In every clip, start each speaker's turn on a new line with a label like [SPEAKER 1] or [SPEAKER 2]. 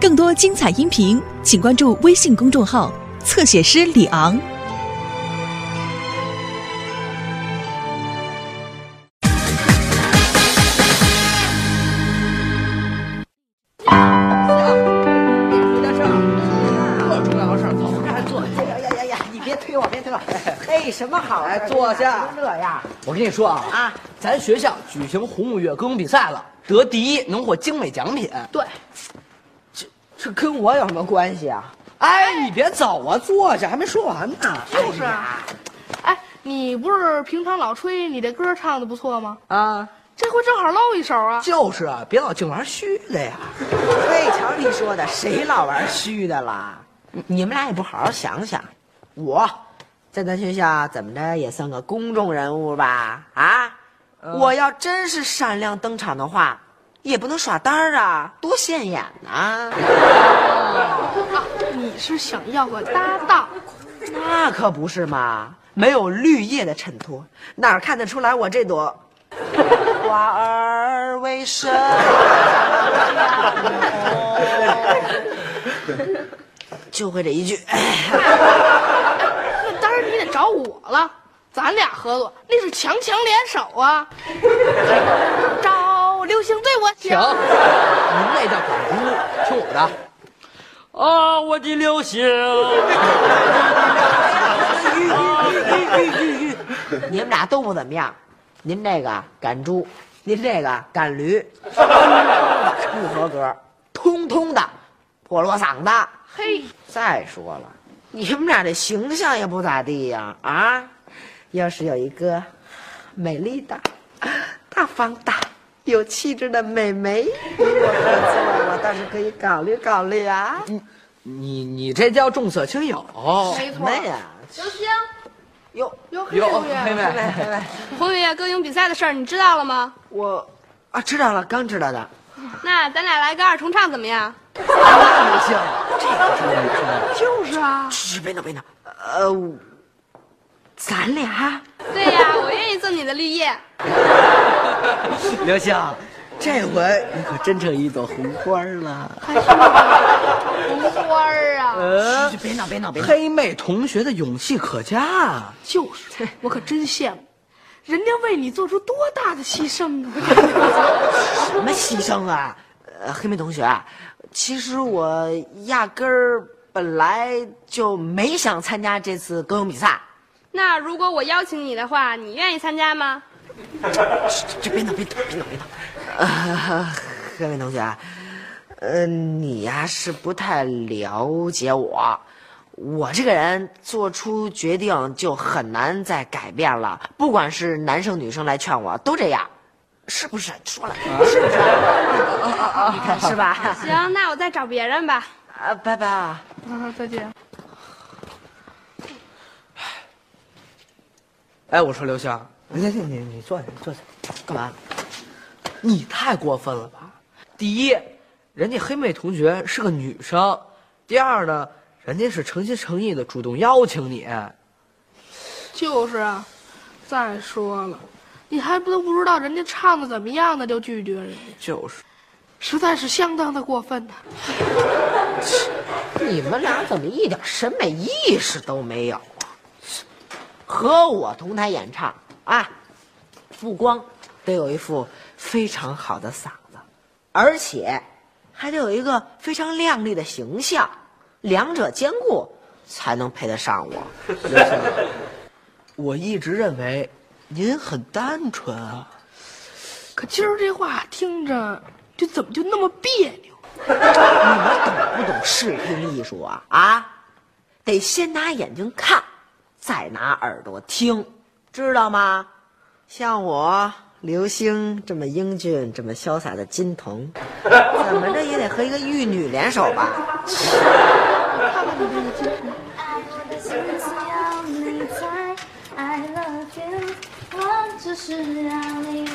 [SPEAKER 1] 更多精彩音频，请关注微信公众号“侧写师李昂”。
[SPEAKER 2] 回家事儿，特重要的事儿，走，这儿坐。
[SPEAKER 3] 呀呀呀呀！你别推我，别推我。嘿，什么好
[SPEAKER 2] 坐下
[SPEAKER 3] 这样
[SPEAKER 2] 我跟你说啊
[SPEAKER 3] 啊，
[SPEAKER 2] 咱学校举行红五月歌咏比赛了，得第一能获精美奖品。
[SPEAKER 3] 对，跟我有什么关系啊？
[SPEAKER 2] 哎，你别走啊，坐下，还没说完呢。
[SPEAKER 4] 就是啊，哎，你不是平常老吹你这歌唱的不错吗？
[SPEAKER 2] 啊，
[SPEAKER 4] 这回正好露一手啊！
[SPEAKER 2] 就是啊，别老净玩虚的呀。
[SPEAKER 3] 嘿，瞧你说的，谁老玩虚的啦？你你们俩也不好好想想，我在咱学校怎么着也算个公众人物吧？啊，我要真是闪亮登场的话，也不能耍单儿啊，多现眼呐、
[SPEAKER 4] 啊，你是想要个搭档？
[SPEAKER 3] 那可不是嘛，没有绿叶的衬托，哪儿看得出来我这朵花儿为什么就会这一句。
[SPEAKER 4] 那当然你得找我了，咱俩合作那是强强联手啊！找流星对我
[SPEAKER 2] 停，您那叫赶猪，听我的。啊，我的流星。
[SPEAKER 3] 你们俩都不怎么样，您这个赶猪，您这个赶驴，不合格，通通的破锣嗓子。
[SPEAKER 4] 嘿，
[SPEAKER 3] 再说了，你们俩这形象也不咋地呀啊！要是有一个美丽的、大方的、有气质的美眉与我合作，我倒是可以考虑考虑啊。
[SPEAKER 2] 你你这叫重色轻友。
[SPEAKER 4] 没错
[SPEAKER 3] 呀？
[SPEAKER 4] 刘星，
[SPEAKER 3] 哟
[SPEAKER 4] 哟，黑
[SPEAKER 2] 哟，
[SPEAKER 4] 同
[SPEAKER 2] 妹
[SPEAKER 4] 学，
[SPEAKER 2] 妹，
[SPEAKER 3] 妹妹，
[SPEAKER 4] 红月歌咏比赛的事儿你知道了吗？
[SPEAKER 3] 我啊知道了，刚知道的。
[SPEAKER 4] 那咱俩来个二重唱怎么样？
[SPEAKER 2] 流星，这个是女生。
[SPEAKER 4] 就是啊，
[SPEAKER 3] 嘘，别闹别闹，呃，咱俩
[SPEAKER 4] 对呀，我愿意做你的绿叶。
[SPEAKER 2] 刘星，这回你可真成一朵红花了。
[SPEAKER 4] 红花儿啊，
[SPEAKER 2] 呃，
[SPEAKER 3] 别闹别闹别闹。
[SPEAKER 2] 黑妹同学的勇气可嘉啊！
[SPEAKER 4] 就是，我可真羡慕，人家为你做出多大的牺牲啊！
[SPEAKER 3] 什么牺牲啊？呃，黑妹同学，其实我压根儿本来就没想参加这次歌咏比赛。
[SPEAKER 4] 那如果我邀请你的话，你愿意参加吗？
[SPEAKER 3] 这别闹别闹别闹别闹。呃，黑妹同学，呃，你呀是不太了解我。我这个人做出决定就很难再改变了，不管是男生女生来劝我，都这样，是不是？说了，是不是？你看是吧？
[SPEAKER 4] 行，那我再找别人吧。
[SPEAKER 3] 啊，拜拜啊！
[SPEAKER 4] 啊，再见。
[SPEAKER 2] 哎，我说刘星，你你你你坐下，你坐下，
[SPEAKER 3] 干嘛？
[SPEAKER 2] 你太过分了吧？第一，人家黑妹同学是个女生；第二呢，人家是诚心诚意的主动邀请你。
[SPEAKER 4] 就是啊，再说了，你还不都不知道人家唱的怎么样呢，就拒绝人家，
[SPEAKER 2] 就是，
[SPEAKER 4] 实在是相当的过分呐、
[SPEAKER 3] 你们俩怎么一点审美意识都没有啊？和我同台演唱啊，不光得有一副非常好的嗓子，而且还得有一个非常靓丽的形象，两者兼顾才能配得上我。
[SPEAKER 2] 我一直认为您很单纯啊。
[SPEAKER 4] 可今儿这话听着，就怎么就那么别扭？
[SPEAKER 3] 你们懂不懂视听艺术啊？啊，得先拿眼睛看，再拿耳朵听，知道吗？像我刘星这么英俊、这么潇洒的金童，怎么着也得和一个玉女联手吧？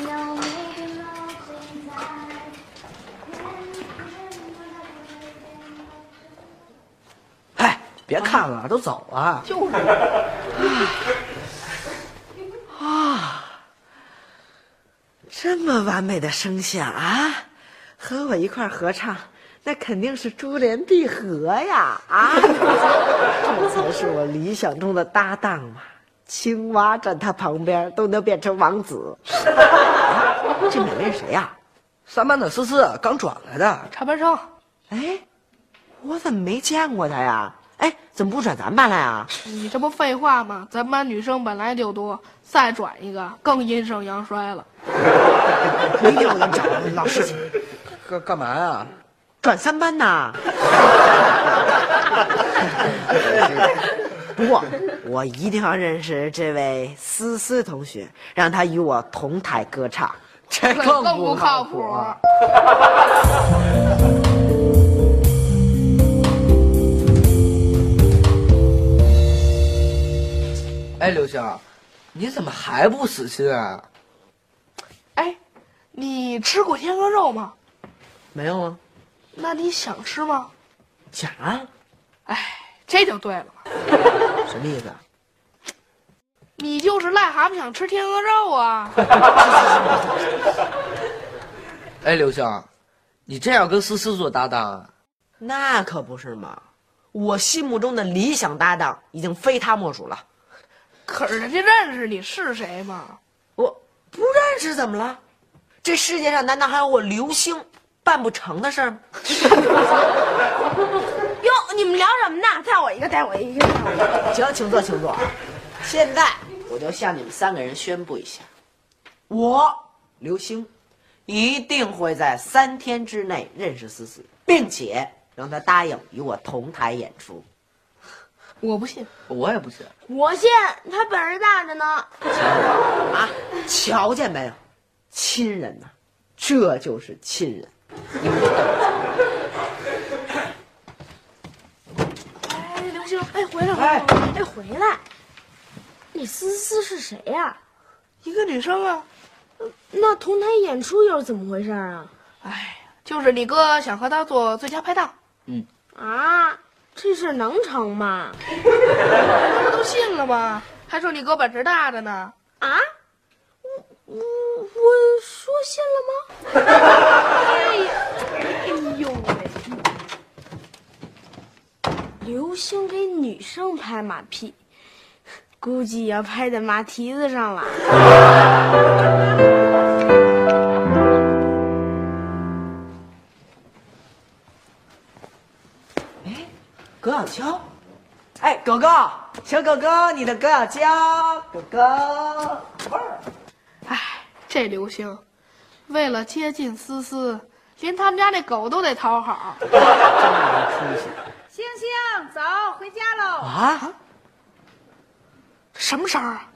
[SPEAKER 2] 别看了，都走了。
[SPEAKER 4] 就是，啊
[SPEAKER 3] 这么完美的声线啊，和我一块儿合唱，那肯定是珠联璧合呀！啊，这才是我理想中的搭档嘛！青蛙站他旁边都能变成王子。这两位是谁呀、
[SPEAKER 2] 三班的思思刚转来的，
[SPEAKER 4] 插班生，
[SPEAKER 3] 哎，我怎么没见过他呀？哎，怎么不转咱班来啊？
[SPEAKER 4] 你这不废话吗？咱班女生本来就多，再转一个更阴盛阳衰了。
[SPEAKER 3] 明天我就找老师去
[SPEAKER 2] 干干嘛呀？
[SPEAKER 3] 转三班呐。不过我一定要认识这位思思同学，让他与我同台歌唱。
[SPEAKER 2] 这
[SPEAKER 4] 更
[SPEAKER 2] 更
[SPEAKER 4] 不靠谱。
[SPEAKER 2] 哎，刘星，你怎么还不死心啊？
[SPEAKER 4] 哎，你吃过天鹅肉吗？
[SPEAKER 3] 没有啊？
[SPEAKER 4] 那你想吃吗？
[SPEAKER 3] 想啊？
[SPEAKER 4] 哎，这就对了嘛，
[SPEAKER 3] 什么意思啊？
[SPEAKER 4] 你就是癞蛤蟆想吃天鹅肉啊！
[SPEAKER 2] 哎，刘星，你这样跟思思做搭档啊？
[SPEAKER 3] 那可不是嘛！我心目中的理想搭档已经非他莫属了。
[SPEAKER 4] 可是人家认识你是谁吗？
[SPEAKER 3] 我不认识怎么了？这世界上难道还有我刘星办不成的事儿吗？
[SPEAKER 5] 哟，你们聊什么呢？带我一个，带我一个。
[SPEAKER 3] 行，请坐，请坐。现在我就向你们三个人宣布一下，我刘星一定会在三天之内认识思思，并且让她答应与我同台演出。
[SPEAKER 4] 我不信。
[SPEAKER 2] 我也不信。
[SPEAKER 5] 我信，他本事大着呢。
[SPEAKER 3] 啊，瞧见没有，亲人呐、这就是亲人。
[SPEAKER 4] 哎，刘星，哎，回来，回
[SPEAKER 3] 哎
[SPEAKER 4] 来，
[SPEAKER 5] 哎，回来，那思思是谁呀、
[SPEAKER 4] 一个女生啊。
[SPEAKER 5] 那同台演出又是怎么回事啊？
[SPEAKER 4] 哎，就是你哥想和她做最佳拍档，嗯
[SPEAKER 5] 啊，这事能成吗？
[SPEAKER 4] 他不都信了吗？还说你哥本事大着呢。
[SPEAKER 5] 啊？我我我说信了吗？
[SPEAKER 4] 哎呀，哎呦喂！
[SPEAKER 5] 刘星给女生拍马屁，估计要拍在马蹄子上了。
[SPEAKER 3] 葛小娇，哎，狗狗，小狗狗，你的葛小娇，狗狗，味儿。
[SPEAKER 4] 哎，这刘星，为了接近思思，连他们家那狗都得讨好。
[SPEAKER 5] 真没出息星星，走，回家喽。
[SPEAKER 2] 啊？
[SPEAKER 4] 什么声儿啊？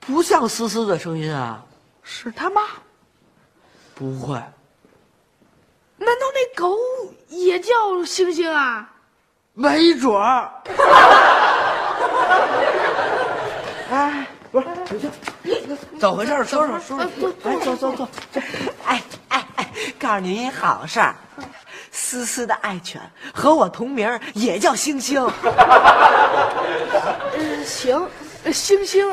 [SPEAKER 2] 不像思思的声音啊！
[SPEAKER 4] 是他妈？
[SPEAKER 2] 不会，
[SPEAKER 4] 难道那狗也叫星星啊？
[SPEAKER 2] 没准儿。
[SPEAKER 3] 哎，不是，刘星，
[SPEAKER 2] 怎么回事？说说说说。
[SPEAKER 3] 哎，坐坐坐。哎哎哎，告诉您一好事儿，思思的爱犬和我同名，也叫星星。
[SPEAKER 4] 嗯，行，呃星星，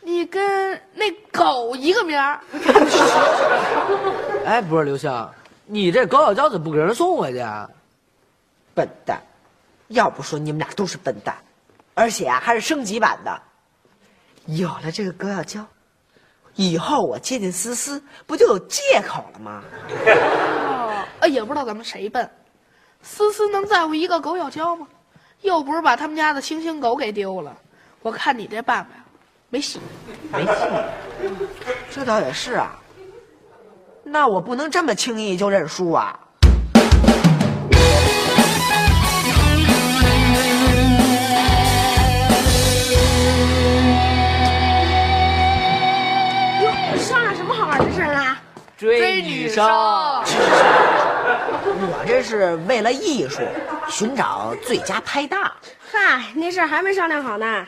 [SPEAKER 4] 你跟那狗一个名儿。
[SPEAKER 2] 哎，不是刘星，你这狗咬胶怎么不给人送回去啊？
[SPEAKER 3] 笨蛋，要不说你们俩都是笨蛋，而且啊还是升级版的。有了这个葛小娇，以后我接近思思不就有借口了吗？
[SPEAKER 4] 哦，呃也不知道咱们谁笨，思思能在乎一个狗咬胶吗？又不是把他们家的星星狗给丢了。我看你这办法呀，没戏。
[SPEAKER 3] 没戏。这倒也是啊。那我不能这么轻易就认输啊！
[SPEAKER 2] 追女生。
[SPEAKER 3] 我这是为了艺术，寻找最佳拍档。
[SPEAKER 5] 嗨，那事儿还没商量好呢。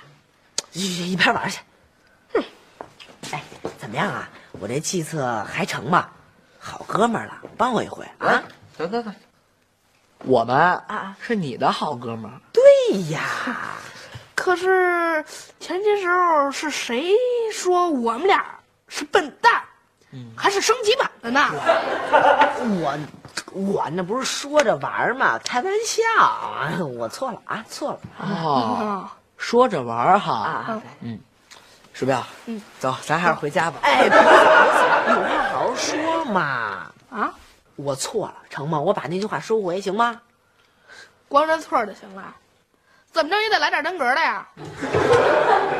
[SPEAKER 3] 一一边玩去。哼，哎，怎么样啊？我这计策还成吗？好哥们儿了，帮我一回啊！
[SPEAKER 2] 等等等，我们
[SPEAKER 3] 啊
[SPEAKER 2] 是你的好哥们儿。
[SPEAKER 3] 对呀，
[SPEAKER 4] 可是前些时候是谁说我们俩是笨蛋，还是升级版的呢？
[SPEAKER 3] 我我那不是说着玩儿嘛，开玩笑，我错了啊，错了
[SPEAKER 2] 哦，说着玩哈。
[SPEAKER 3] 啊！
[SPEAKER 2] 鼠标，嗯，走，咱还是回家吧。
[SPEAKER 3] 哎，有话好好说嘛。
[SPEAKER 4] 啊，
[SPEAKER 3] 我错了，成吗？我把那句话收回，行吗？
[SPEAKER 4] 光认错就行了，怎么着也得来点真格的呀。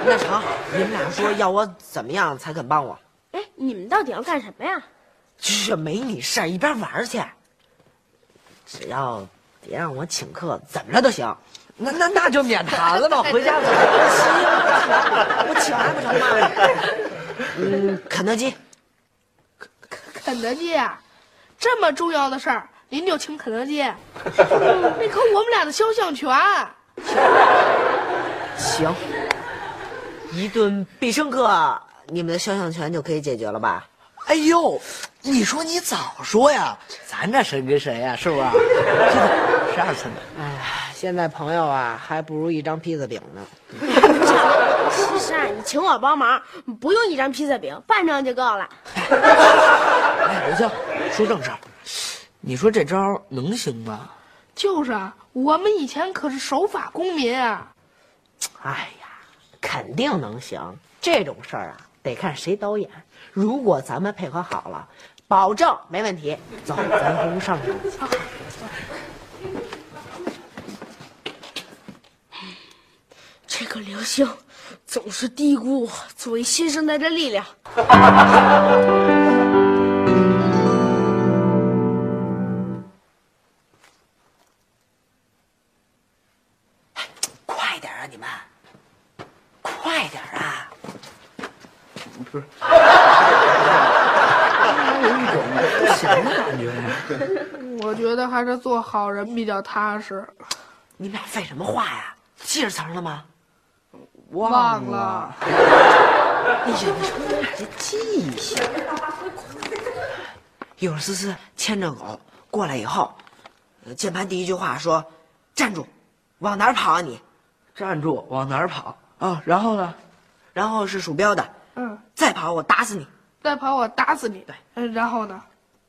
[SPEAKER 3] 那成，你们俩说要我怎么样才肯帮我？
[SPEAKER 5] 哎，你们到底要干什么呀？
[SPEAKER 3] 这没你事儿，一边玩去。只要别让我请客，怎么着都行。
[SPEAKER 2] 那那那就免谈了吧，回家走。
[SPEAKER 3] 我请还不成吗？嗯，肯德基。
[SPEAKER 4] 肯肯德基啊，这么重要的事儿，您就请肯德基，那可我们俩的肖像权。
[SPEAKER 3] 行，一顿必胜客，你们的肖像权就可以解决了吧？
[SPEAKER 2] 哎呦，你说你早说呀，咱这谁跟谁呀，是不是？十二寸的。
[SPEAKER 3] 哎，现在朋友啊，还不如一张披萨饼呢。
[SPEAKER 5] 其实啊，你请我帮忙，不用一张披萨饼，半张就够了。
[SPEAKER 2] 哎，刘星，说正事儿，你说这招能行吗？
[SPEAKER 4] 就是啊，我们以前可是守法公民啊。
[SPEAKER 3] 哎呀，肯定能行。这种事儿啊，得看谁导演。如果咱们配合好了，保证没问题。走，咱回屋上去。
[SPEAKER 5] 这个刘星总是低估我作为新生代的力量。
[SPEAKER 4] 做好人比较踏实。
[SPEAKER 3] 你们俩废什么话呀？记着词儿了吗？
[SPEAKER 4] 忘了。
[SPEAKER 3] 哎呀，你说你们俩这记性！一会儿思思牵着狗过来以后，呃键盘第一句话说：“站住，往哪儿跑啊你
[SPEAKER 2] 站住，往哪儿跑啊？然后呢？？”
[SPEAKER 3] 然后是鼠标的，
[SPEAKER 4] 嗯，
[SPEAKER 3] 再跑我打死你。
[SPEAKER 4] 再跑我打死你。
[SPEAKER 3] 对
[SPEAKER 4] 嗯，然后呢？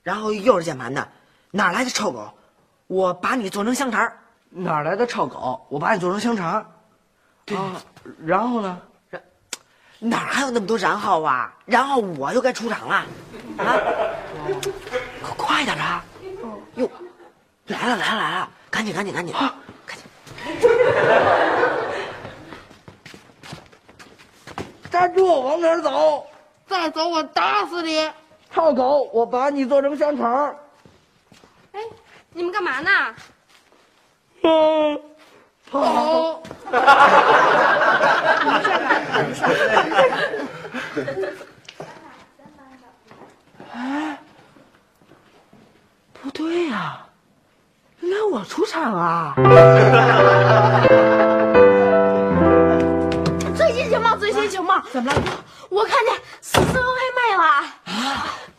[SPEAKER 3] 然后又是键盘的，哪来的臭狗？我把你做成香肠。
[SPEAKER 2] 哪来的臭狗？我把你做成香肠。对、啊，然后呢？
[SPEAKER 3] 然哪还有那么多然后啊？然后我就该出场了，啊！快快点啊！哟，来了来了来了，赶紧赶紧赶紧，赶紧！
[SPEAKER 2] 站住，往哪儿走？
[SPEAKER 4] 再走我打死你！
[SPEAKER 2] 臭狗，我把你做成香肠。
[SPEAKER 5] 哎，你们干嘛呢？
[SPEAKER 2] 嗯，
[SPEAKER 4] 跑！
[SPEAKER 3] 不对呀、原来我出场啊！
[SPEAKER 5] 最新情报，最新情报！怎么了？我看见思思和黑妹了。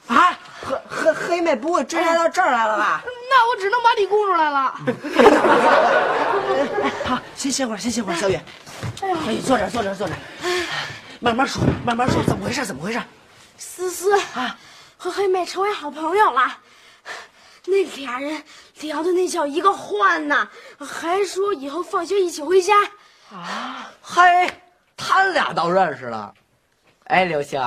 [SPEAKER 3] 啊，黑黑黑妹不会追来到这儿来了吧？
[SPEAKER 4] 那我只能把你供出来了。
[SPEAKER 3] 好，先歇会儿，先歇会儿，小雨。哎，坐这儿，坐这儿，坐这儿。慢慢说，慢慢说，怎么回事？怎么回事？
[SPEAKER 5] 思思
[SPEAKER 3] 啊，
[SPEAKER 5] 和黑妹成为好朋友了。那俩人聊的那叫一个欢呐，还说以后放学一起回家。
[SPEAKER 2] 啊嘿，他俩倒认识了。哎，刘星，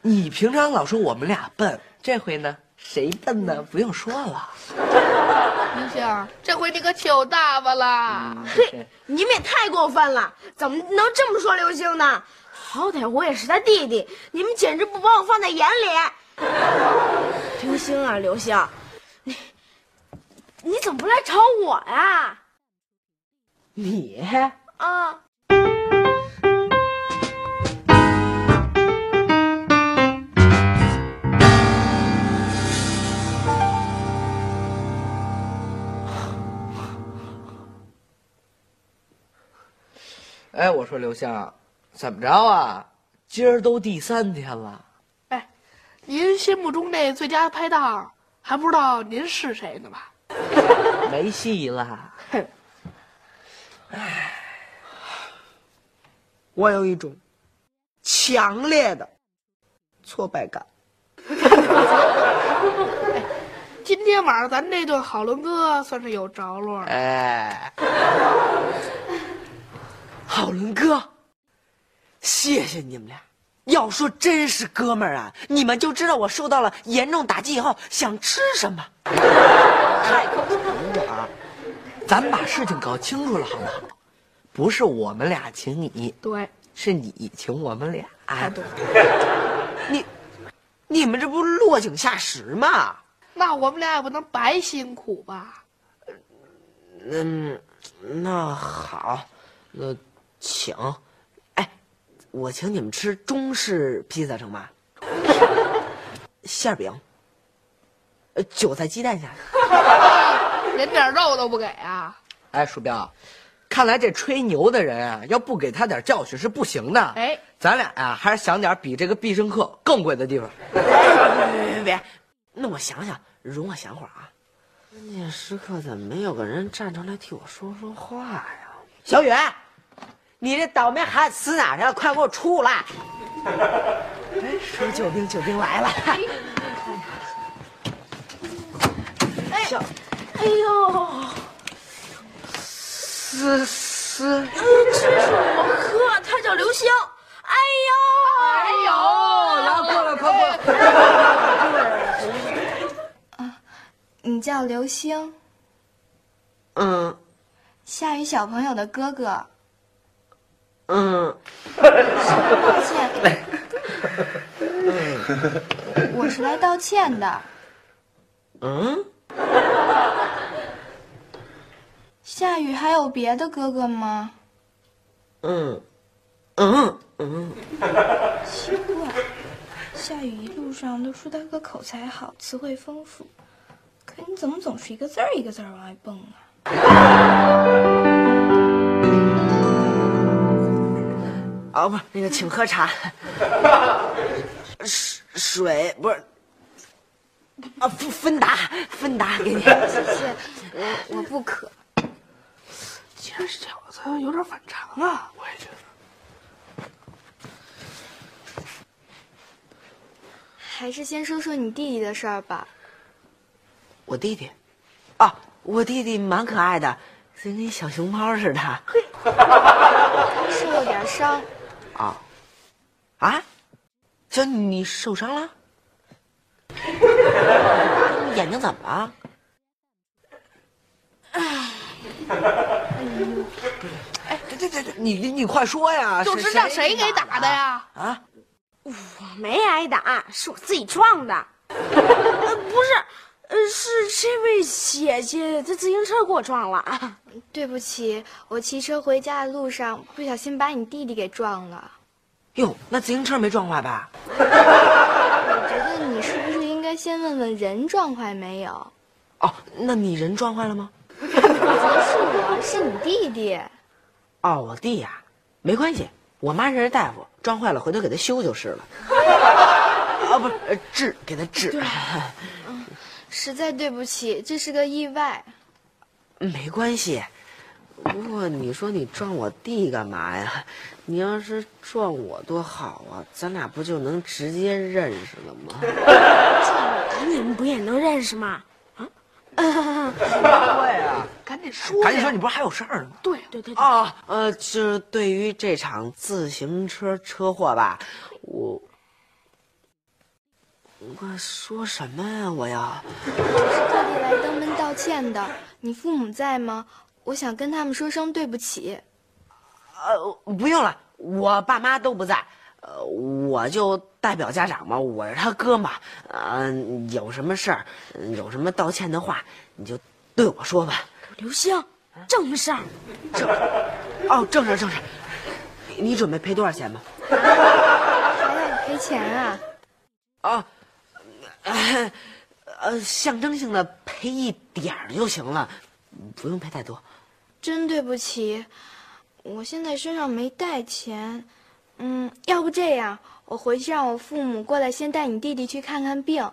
[SPEAKER 2] 你平常老说我们俩笨，这回呢，谁笨呢？不用说了。
[SPEAKER 4] 林星，这回你可糗大发了。
[SPEAKER 5] 嘿，你们也太过分了，怎么能这么说刘星呢？好歹我也是他弟弟，你们简直不把我放在眼里。刘星啊，刘星，你你怎么不来找我呀？
[SPEAKER 3] 你
[SPEAKER 5] 啊，
[SPEAKER 2] 哎，我说刘香，怎么着啊？今儿都第三天了，
[SPEAKER 4] 哎，您心目中那最佳拍档，还不知道您是谁呢吧？
[SPEAKER 2] 没戏了。
[SPEAKER 3] 我有一种强烈的挫败感。
[SPEAKER 4] 今天晚上咱这顿好伦哥算是有着落了。
[SPEAKER 2] 哎，
[SPEAKER 3] 好伦哥，谢谢你们俩。要说真是哥们儿啊，你们就知道我受到了严重打击以后想吃什么。
[SPEAKER 2] 太口疼了，咱把事情搞清楚了好不好？不是我们俩请你，
[SPEAKER 4] 对，
[SPEAKER 2] 是你请我们俩。
[SPEAKER 4] 太对。
[SPEAKER 3] 你，你们这不落井下石吗？
[SPEAKER 4] 那我们俩也不能白辛苦吧？
[SPEAKER 3] 嗯，那好，那请。哎，我请你们吃中式披萨成吗？馅儿饼，呃，韭菜鸡蛋馅儿。
[SPEAKER 4] 连点肉都不给啊？
[SPEAKER 2] 哎，鼠标，看来这吹牛的人啊，要不给他点教训是不行的。
[SPEAKER 4] 哎，
[SPEAKER 2] 咱俩呀、还是想点比这个必胜客更贵的地方。
[SPEAKER 3] 别别别别，那我想想，容我想会儿啊。关键时刻怎么没有个人站出来替我说说话呀？小雨，你这倒霉孩子死哪去了？快给我出来！哎，说救兵，救兵来了。小，
[SPEAKER 5] 哎呦，
[SPEAKER 3] 思思，
[SPEAKER 5] 这是我哥，他叫刘星。哎呦，
[SPEAKER 4] 哎呦，
[SPEAKER 2] 然后过来，快过来。
[SPEAKER 6] 你叫刘星，
[SPEAKER 3] 嗯
[SPEAKER 6] 夏雨小朋友的哥哥。
[SPEAKER 3] 嗯，
[SPEAKER 6] 道歉，我是来道歉的。
[SPEAKER 3] 嗯，
[SPEAKER 6] 夏雨还有别的哥哥吗？
[SPEAKER 3] 嗯，嗯。嗯，
[SPEAKER 6] 奇怪，夏雨一路上都说他哥口才好，词汇丰富，可你怎么总是一个字儿一个字儿往外蹦啊？
[SPEAKER 3] 哦，不是那个，请喝茶。水水不是啊，芬芬达芬达给你。
[SPEAKER 6] 谢谢，我我不渴。
[SPEAKER 4] 既然是小子，有点反常啊。我也觉得。
[SPEAKER 6] 还是先说说你弟弟的事儿吧。
[SPEAKER 3] 我弟弟，啊，我弟弟蛮可爱的，跟那小熊猫似的。
[SPEAKER 6] 他受了点伤，
[SPEAKER 3] 啊，啊，小你受伤了？眼睛怎么了？
[SPEAKER 2] 哎，这这这这，你你你快说呀！
[SPEAKER 4] 就是让谁给打的？呀？
[SPEAKER 2] 啊，
[SPEAKER 5] 我没挨打，是我自己撞的。呃，不是，呃，是这位姐姐她自行车给我撞了。
[SPEAKER 6] 对不起，我骑车回家的路上不小心把你弟弟给撞了。
[SPEAKER 3] 哟，那自行车没撞坏吧？
[SPEAKER 6] 我觉得你是不是应该先问问人撞坏没有？
[SPEAKER 3] 哦，那你人撞坏了吗？
[SPEAKER 6] 我觉得是我，是你弟弟。
[SPEAKER 3] 哦，我弟呀、没关系，我妈认识大夫，撞坏了回头给他修就是了。啊，不治给他治。
[SPEAKER 6] 实在对不起，这是个意外。
[SPEAKER 3] 没关系。不过你说你撞我弟干嘛呀？你要是撞我多好啊，咱俩不就能直接认识了吗？
[SPEAKER 5] 撞你们不也能认识吗？
[SPEAKER 2] 啊对呀，
[SPEAKER 4] 赶紧说！
[SPEAKER 2] 赶紧说，你不是还有事儿呢吗？
[SPEAKER 4] 对
[SPEAKER 5] 对对，
[SPEAKER 3] 啊，呃，就是对于这场自行车车祸吧，我我说什么呀？我要
[SPEAKER 6] 我是特地来登门道歉的。你父母在吗？我想跟他们说声对不起。
[SPEAKER 3] 呃，不用了，我爸妈都不在，呃，我就代表家长嘛，我是他哥嘛，嗯、有什么事儿，嗯有什么道歉的话，你就对我说吧。
[SPEAKER 5] 刘星，正事儿。
[SPEAKER 3] 哦，正事正事，你你准备赔多少钱吗？
[SPEAKER 6] 还要赔钱啊？
[SPEAKER 3] 啊，呃，呃，象征性的赔一点儿就行了，不用赔太多。
[SPEAKER 6] 真对不起，我现在身上没带钱。嗯，要不这样，我回去让我父母过来先带你弟弟去看看病。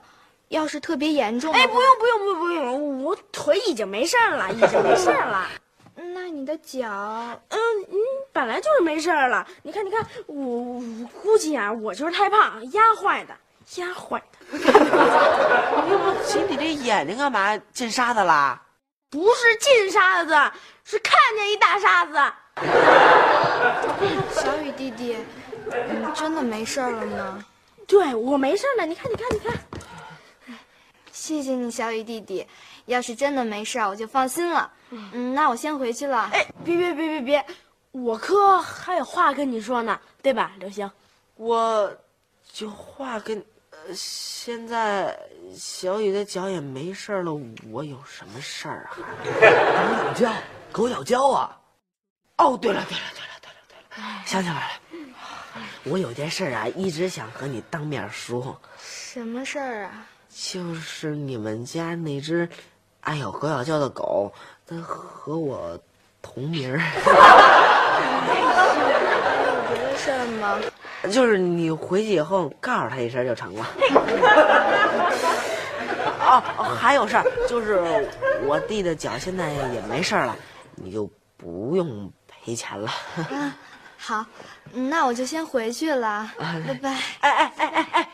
[SPEAKER 6] 要是特别严重，
[SPEAKER 5] 哎，不用不用不用不用，我腿已经没事儿了，已经没事儿了。
[SPEAKER 6] 那你的脚，
[SPEAKER 5] 嗯嗯，本来就是没事儿了。你看你看，我我估计啊，我就是太胖压坏的。压坏的。
[SPEAKER 7] 姐，你这眼睛干嘛进沙子啦？
[SPEAKER 5] 不是进沙子，是看见一大沙子。
[SPEAKER 6] 小雨弟弟，你真的没事了吗？
[SPEAKER 5] 对我没事了，你看，你看，你看。
[SPEAKER 6] 谢谢你，小雨弟弟。要是真的没事，我就放心了。嗯，那我先回去了。
[SPEAKER 5] 哎，别别别别别，我哥还有话跟你说呢，对吧，刘星？
[SPEAKER 7] 我有话跟……呃，现在小雨的脚也没事了，我有什么事儿啊？
[SPEAKER 2] 狗咬胶，狗咬胶啊！
[SPEAKER 7] 哦，对了对了对了对了对了，想起来了，我有件事啊，一直想和你当面说。
[SPEAKER 6] 什么事儿啊？
[SPEAKER 7] 就是你们家那只爱咬狗咬胶的狗，它和我同名儿。
[SPEAKER 6] 有别的事儿吗？
[SPEAKER 7] 就是你回去以后告诉他一声就成了。哦，还有事儿，就是我弟的脚现在也没事儿了，你就不用赔钱了。
[SPEAKER 6] 啊，好，嗯那我就先回去了，拜拜。
[SPEAKER 7] 哎哎哎哎哎，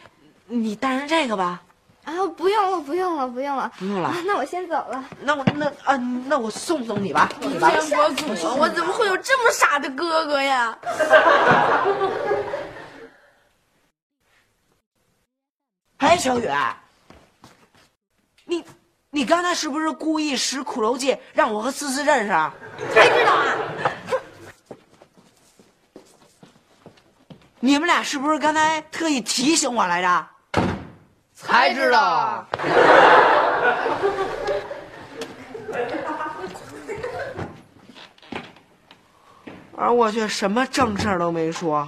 [SPEAKER 7] 你带上这个吧。
[SPEAKER 6] 啊，不用了，不用了，不用了，
[SPEAKER 7] 不用了
[SPEAKER 6] 啊那我先走了。
[SPEAKER 7] 那我那啊，那我送送你吧，送你吧。
[SPEAKER 5] 我祖，我怎么会有这么傻的哥哥呀？
[SPEAKER 7] 哎，小雨，你你刚才是不是故意使苦肉计让我和思思认识啊？
[SPEAKER 5] 谁知道啊！
[SPEAKER 7] 你们俩是不是刚才特意提醒我来着？
[SPEAKER 2] 才知道啊！
[SPEAKER 7] 而我却什么正事儿都没说。